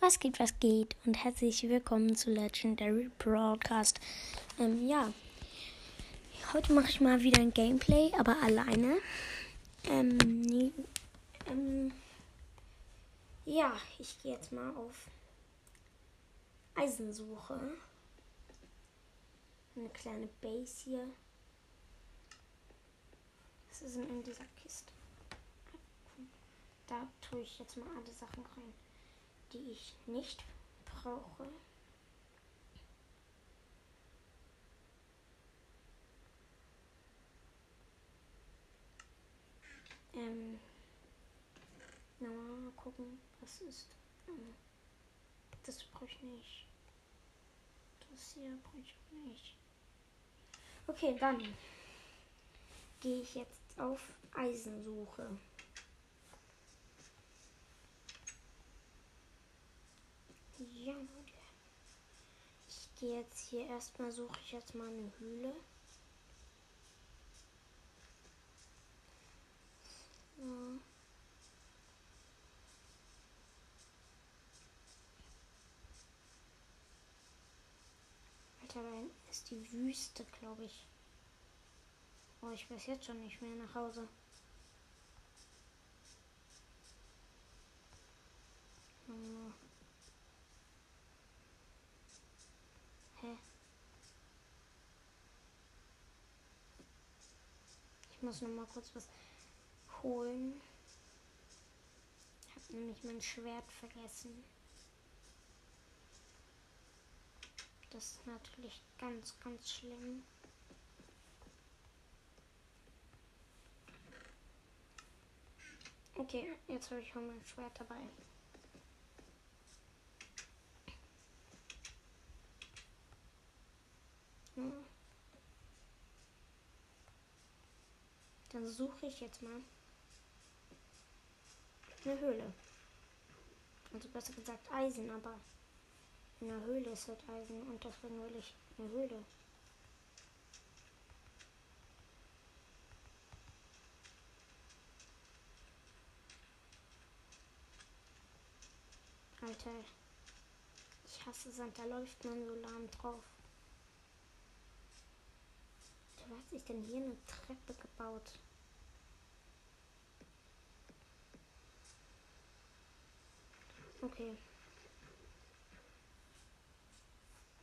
Was geht, was geht und herzlich willkommen zu Legendary Broadcast. Ähm, ja, heute mache ich mal wieder ein Gameplay, aber alleine. Ähm, nee, ähm, ja, ich gehe jetzt mal auf Eisensuche. Eine kleine Base hier. Was ist denn in dieser Kiste? Da tue ich jetzt mal alle Sachen rein die ich nicht brauche. Ähm, mal gucken, was ist. Ähm, das brauche ich nicht. Das hier brauche ich nicht. Okay, dann gehe ich jetzt auf Eisensuche. Ja, Ich gehe jetzt hier erstmal, suche ich jetzt mal eine Höhle. So. Alter, da ist die Wüste, glaube ich. Oh, ich weiß jetzt schon nicht mehr nach Hause. Muss noch mal kurz was holen. Ich habe nämlich mein Schwert vergessen. Das ist natürlich ganz, ganz schlimm. Okay, jetzt habe ich schon mein Schwert dabei. Dann suche ich jetzt mal eine Höhle. Also besser gesagt Eisen, aber in der Höhle ist halt Eisen und deswegen will ich eine Höhle. Alter, ich hasse Sand, da läuft man so lahm drauf. Wer hat sich denn hier eine Treppe gebaut? Okay.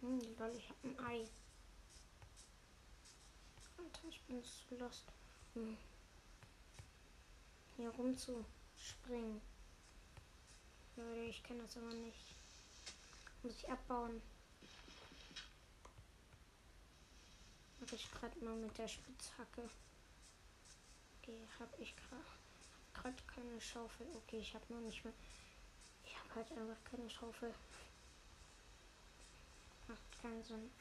Hm, lol, ich hab ein Ei. Alter, ich bin zu lost. Hm. Hier rumzuspringen. Leute, ich kann das aber nicht. Muss ich abbauen. Ich gerade mal mit der Spitzhacke. Okay, habe ich gerade keine Schaufel. Okay, ich habe noch nicht mehr. Ich habe halt einfach keine Schaufel. Macht keinen Sinn.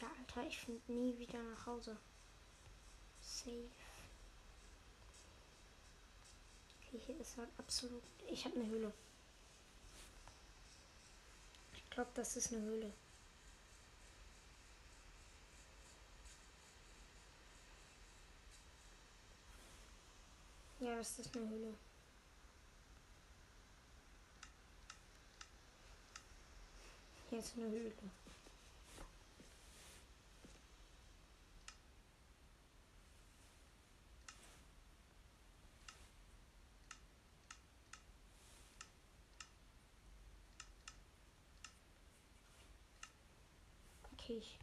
Ja, Alter, ich finde nie wieder nach Hause. Safe. Okay, hier ist halt absolut. Ich habe eine Höhle. Ich glaube, das ist eine Höhle. Ja, das ist eine Höhle. Hier ist eine Höhle. Okay, ich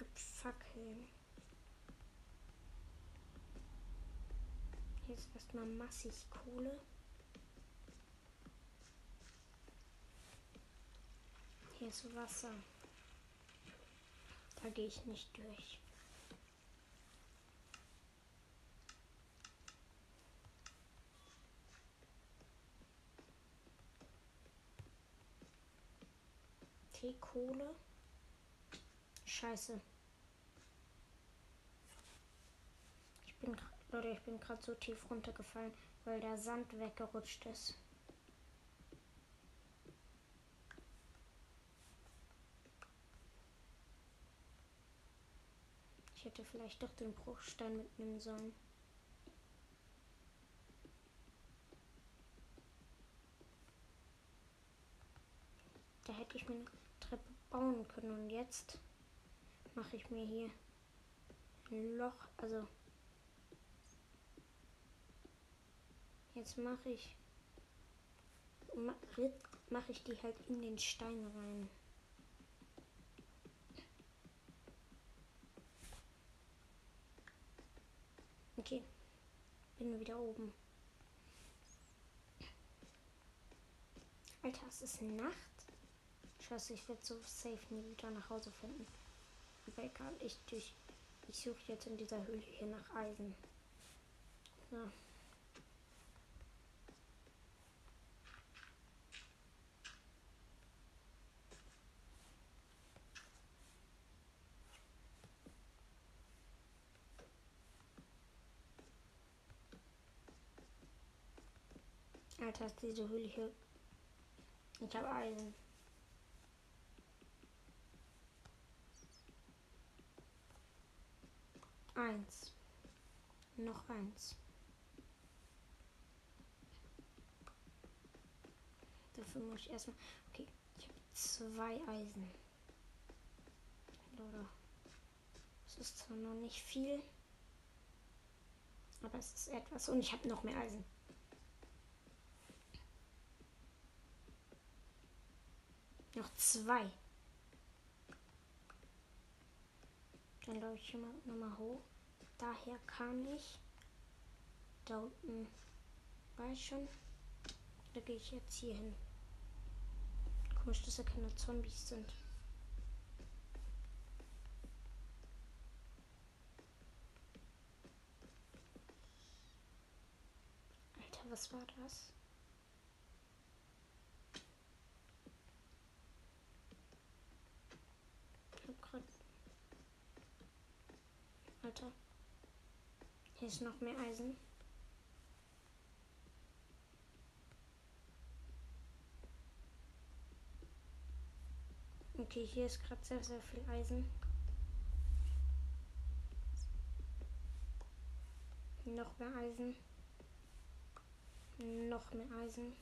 hab Fackeln. Hier ist erstmal massig Kohle. Hier ist Wasser. Da gehe ich nicht durch. Okay, Kohle. Scheiße. Ich bin, Leute, ich bin gerade so tief runtergefallen, weil der Sand weggerutscht ist. Ich hätte vielleicht doch den Bruchstein mitnehmen sollen. Da hätte ich mir eine Treppe bauen können und jetzt mache ich mir hier ein Loch, also jetzt mache ich mache ich die halt in den Stein rein. Okay. Bin wieder oben. Alter, es ist Nacht. Scheiße, ich werde so safe nie wieder nach Hause finden. Egal, ich, ich, ich suche jetzt in dieser Höhle hier nach Eisen. Ja. Alter, ist diese Höhle hier. Ich habe Eisen. Eins. Noch eins. Dafür muss ich erstmal. Okay, ich habe zwei Eisen. Oder. Es ist zwar noch nicht viel. Aber es ist etwas. Und ich habe noch mehr Eisen. Noch zwei. Dann laufe ich immer nochmal hoch. Daher kann ich. Da unten war ich schon. Da gehe ich jetzt hier hin. Komisch, dass da keine Zombies sind. Alter, was war das? Alter. Hier ist noch mehr Eisen. Okay, hier ist gerade sehr, sehr viel Eisen. Noch mehr Eisen. Noch mehr Eisen.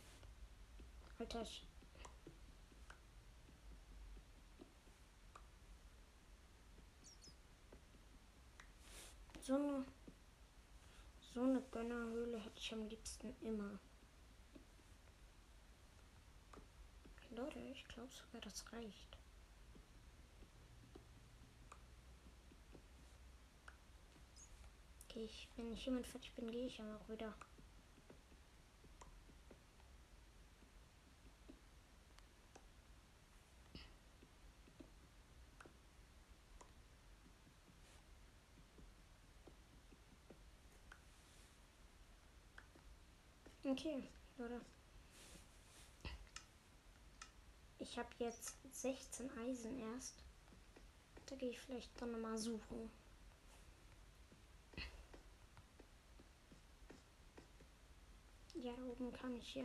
Alter, ich So eine, so eine Gönnerhöhle hätte ich am liebsten immer. Leute, ich glaube sogar, das reicht. Okay, wenn ich jemand fertig bin, gehe ich dann auch wieder. Okay, Leute. Ich habe jetzt 16 Eisen erst. Da gehe ich vielleicht dann nochmal suchen. Ja, da oben kann ich ja.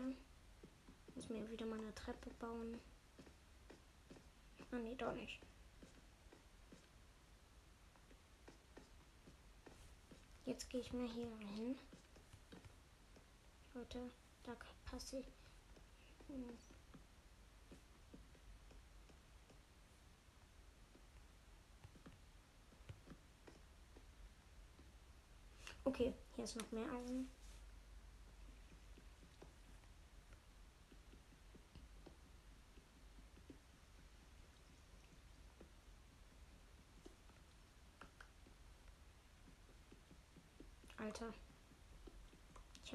Muss mir wieder mal eine Treppe bauen. Ah, nee, doch nicht. Jetzt gehe ich mal hier hin. Leute, da passe ich. Hm. Okay, hier ist noch mehr Eisen. Alter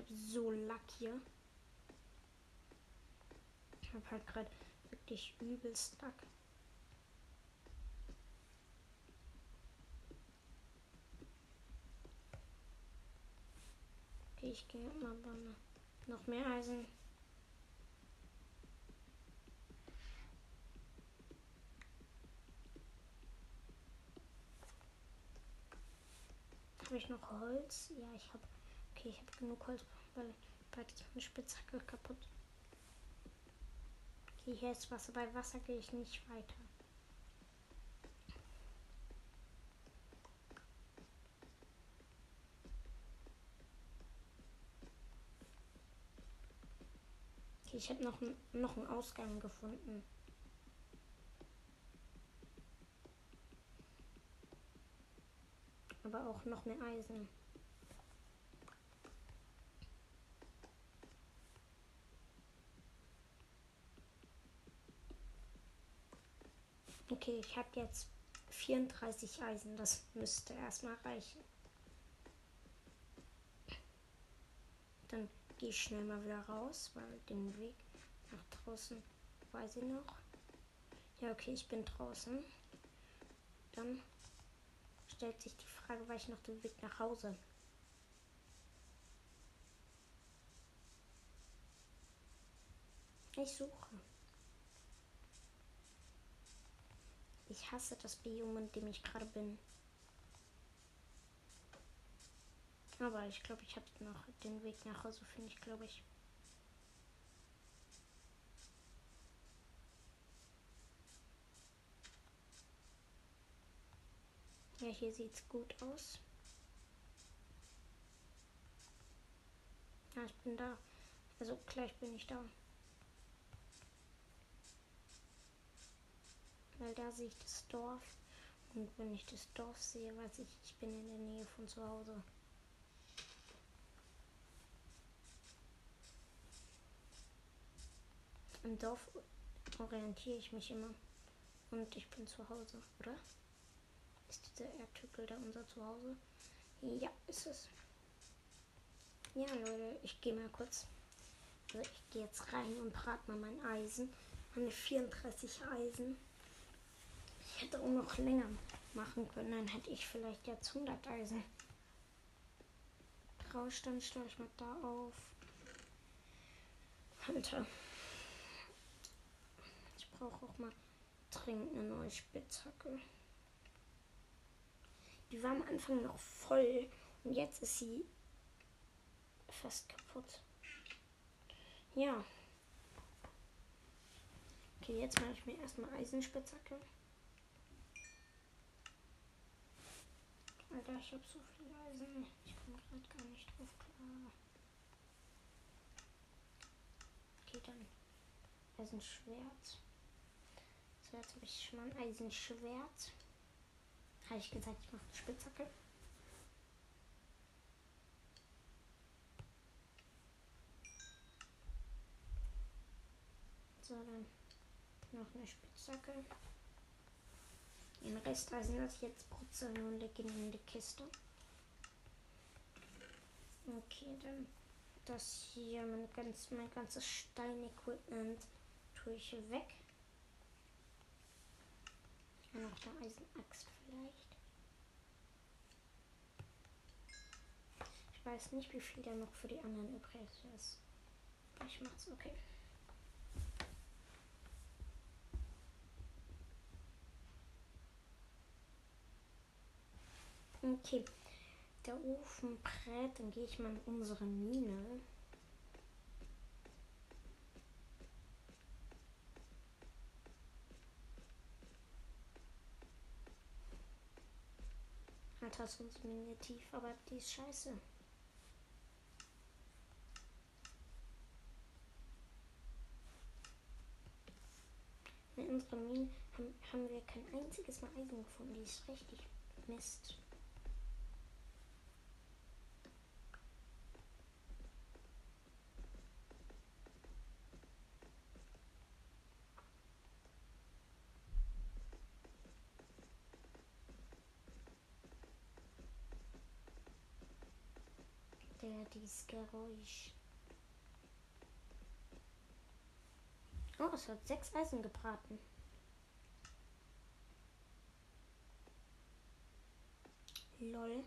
habe so Lack hier. Ich habe halt gerade wirklich übelst Lack. Okay, ich gehe mal Banne. Noch mehr Eisen. Habe ich noch Holz? Ja, ich habe Okay, ich habe genug Holz, weil bald ist meine Spitzhacke kaputt. Okay, hier ist Wasser. Bei Wasser gehe ich nicht weiter. Okay, ich habe noch, noch einen Ausgang gefunden. Aber auch noch mehr Eisen. Okay, ich habe jetzt 34 Eisen. Das müsste erstmal reichen. Dann gehe ich schnell mal wieder raus, weil den Weg nach draußen weiß ich noch. Ja, okay, ich bin draußen. Dann stellt sich die Frage, war ich noch den Weg nach Hause? Ich suche. Ich hasse das Biom, in dem ich gerade bin. Aber ich glaube, ich habe noch den Weg nach Hause, finde ich, glaube ich. Ja, hier sieht es gut aus. Ja, ich bin da. Also gleich bin ich da. Weil da sehe ich das Dorf. Und wenn ich das Dorf sehe, weiß ich, ich bin in der Nähe von zu Hause. Im Dorf orientiere ich mich immer. Und ich bin zu Hause, oder? Ist dieser Erdtügel da unser Zuhause? Ja, ist es. Ja, Leute, ich gehe mal kurz. Also ich gehe jetzt rein und brate mal mein Eisen. Meine 34 Eisen. Hätte auch noch länger machen können, dann hätte ich vielleicht jetzt 100 Eisen. Raus, dann stelle ich mal da auf. Alter. Ich brauche auch mal dringend eine neue Spitzhacke. Die war am Anfang noch voll und jetzt ist sie fast kaputt. Ja. Okay, jetzt mache ich mir erstmal Eisenspitzhacke. Alter, ich habe so viel Eisen. Ich komme gerade gar nicht drauf klar. Okay, dann Eisenschwert. So, jetzt habe ich schon mal ein Eisenschwert. Habe ich gesagt, ich mache eine Spitzhacke. So, dann noch eine Spitzhacke. Den Rest Eisen lasse ich jetzt putzen und lege ihn in die Kiste. Okay, dann das hier, mein, ganz, mein ganzes Stein-Equipment tue ich weg. Und noch eine Eisenaxt vielleicht. Ich weiß nicht, wie viel da noch für die anderen übrig ist. Ich mach's okay. Okay, der Ofen brät, dann gehe ich mal in unsere Mine. Alter, ist unsere Mine tief, aber die ist scheiße. In unserer Mine haben, haben wir kein einziges Mal Eisen gefunden. Die ist richtig Mist. Der dieses Geräusch. Oh, es hat sechs Eisen gebraten. Lol.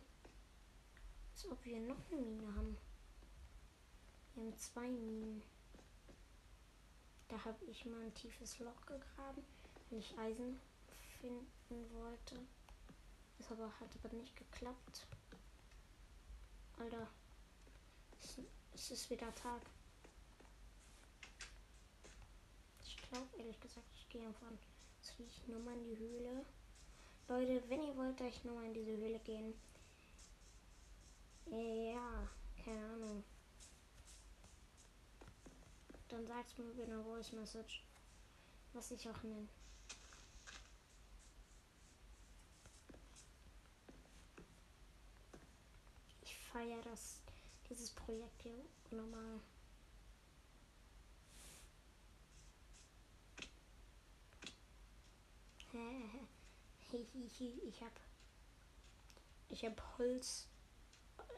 Als ob wir noch eine Mine haben. Wir haben zwei Minen. Da habe ich mal ein tiefes Loch gegraben, weil ich Eisen finden wollte. Das aber hat aber nicht geklappt. Alter. Es, ist wieder Tag. Ich glaube, ehrlich gesagt, ich gehe von ich nur mal in die Höhle. Leute, wenn ihr wollt, dass ich nur mal in diese Höhle gehen. Ja, keine Ahnung. Dann sag's mir über eine Voice Message. Was ich auch nenne. Ich feiere das, dieses Projekt hier normal. ich habe ich habe Holz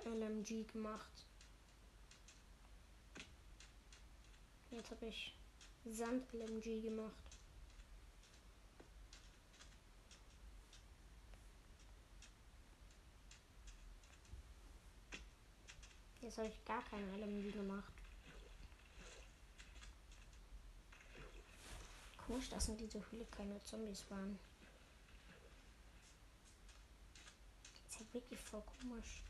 LMG gemacht. Jetzt habe ich Sand LMG gemacht. Jetzt habe ich gar kein LMG gemacht. Komisch, dass in dieser Höhle keine Zombies waren. Das ist ja wirklich voll komisch.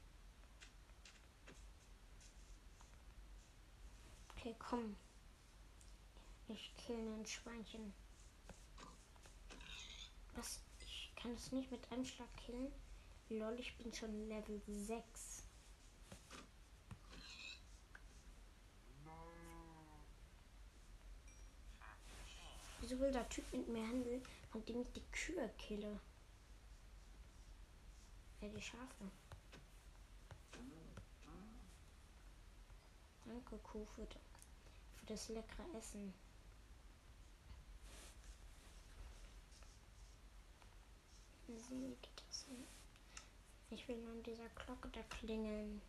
Okay, komm. Ich kill ein Schweinchen. Was? Ich kann es nicht mit einem Schlag killen. Lol, ich bin schon Level 6. Wieso will der Typ mit mir handeln, von dem ich die Kühe kille? Ja, die Schafe. Danke, Kuh, für, das leckere Essen. Ich will an dieser Glocke da klingeln.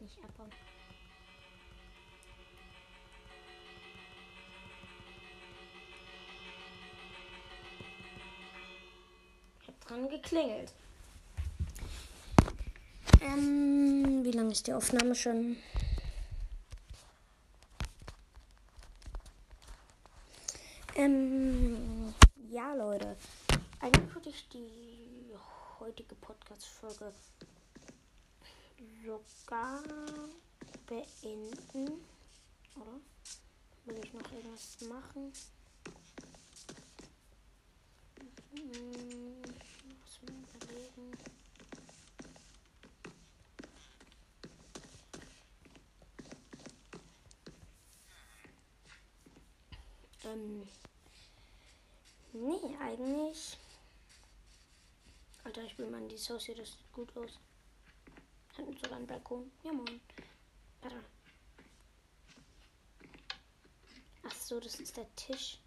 Nicht abbauen. Dran geklingelt. Ähm, wie lange ist die Aufnahme schon? Ähm, ja, Leute. Eigentlich würde ich die heutige Podcast-Folge sogar beenden. Oder? Will ich noch irgendwas machen? Hm überlegen. Ähm. Nee, eigentlich. Alter, ich will mal in die hier, das sieht gut aus. Hat sogar einen Balkon. Ja, moin. Warte. Ach so, das ist der Tisch.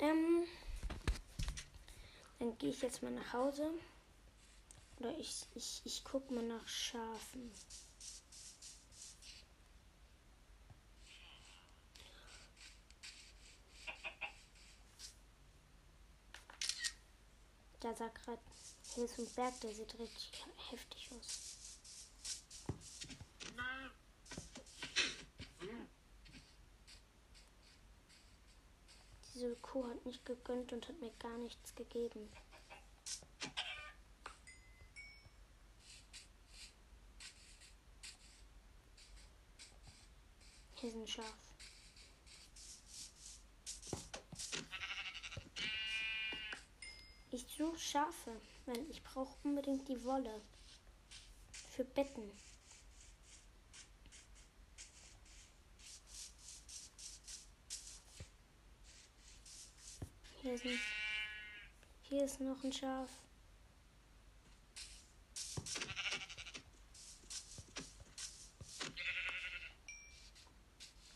Ähm, dann gehe ich jetzt mal nach Hause. Oder ich, ich, ich gucke mal nach Schafen. Da sagt gerade, hier ist ein Berg, der sieht richtig heftig aus. Diese Kuh hat nicht gegönnt und hat mir gar nichts gegeben. Hier ist ein Schaf. Ich suche Schafe, weil ich brauche unbedingt die Wolle für Betten. Hier ist, ein, hier ist noch ein Schaf.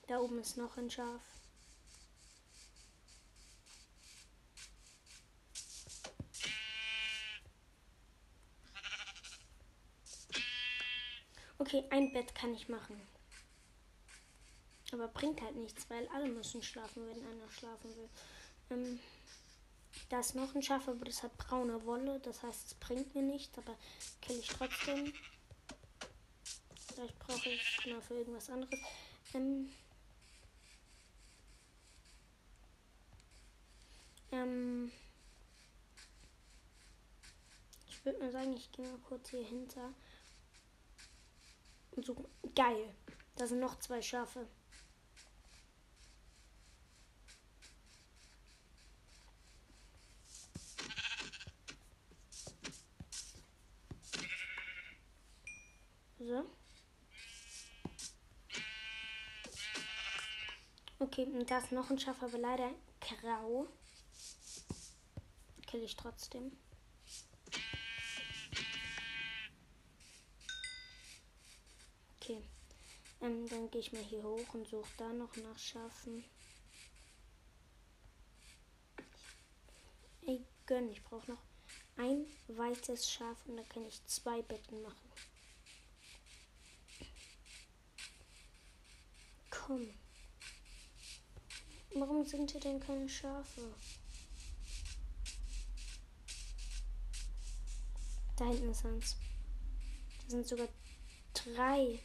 Da oben ist noch ein Schaf. Okay, ein Bett kann ich machen. Aber bringt halt nichts, weil alle müssen schlafen, wenn einer schlafen will. Ähm, da ist noch ein Schaf, aber das hat braune Wolle. Das heißt, es bringt mir nichts, aber kill ich trotzdem. Vielleicht brauche ich mal für irgendwas anderes. Ähm, ähm, Ich würde mal sagen, ich gehe mal kurz hier hinter. Und so, geil. Da sind noch zwei Schafe. So. Okay, und da ist noch ein Schaf, aber leider grau. Kill ich trotzdem. Okay. Ähm, dann gehe ich mal hier hoch und suche da noch nach Schafen. Ey, gönn, ich brauche noch ein weites Schaf und da kann ich zwei Betten machen. Komm. Warum sind hier denn keine Schafe? Da hinten ist eins. Da sind sogar drei.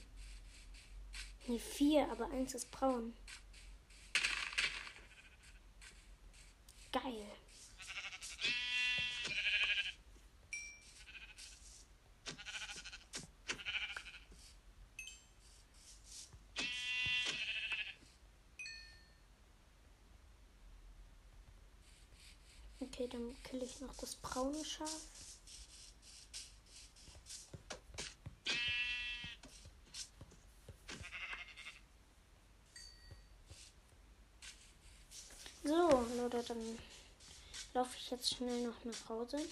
Ne, vier, aber eins ist braun. Geil. Okay, dann kill ich noch das braune Schaf. So, Leute, dann laufe ich jetzt schnell noch nach Hause.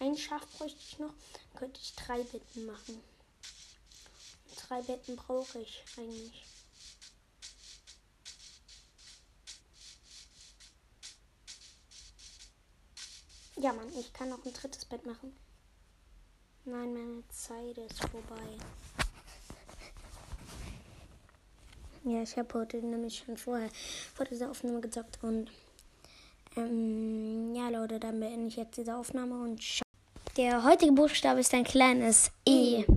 Ein Schaf bräuchte ich noch, könnte ich drei Betten machen drei Betten brauche ich eigentlich. Ja, Mann, ich kann noch ein drittes Bett machen. Nein, meine Zeit ist vorbei. Ja, ich habe heute nämlich schon vorher vor dieser Aufnahme gesagt und ähm, ja, Leute, dann beende ich jetzt diese Aufnahme und schau. Der heutige Buchstabe ist ein kleines E. e.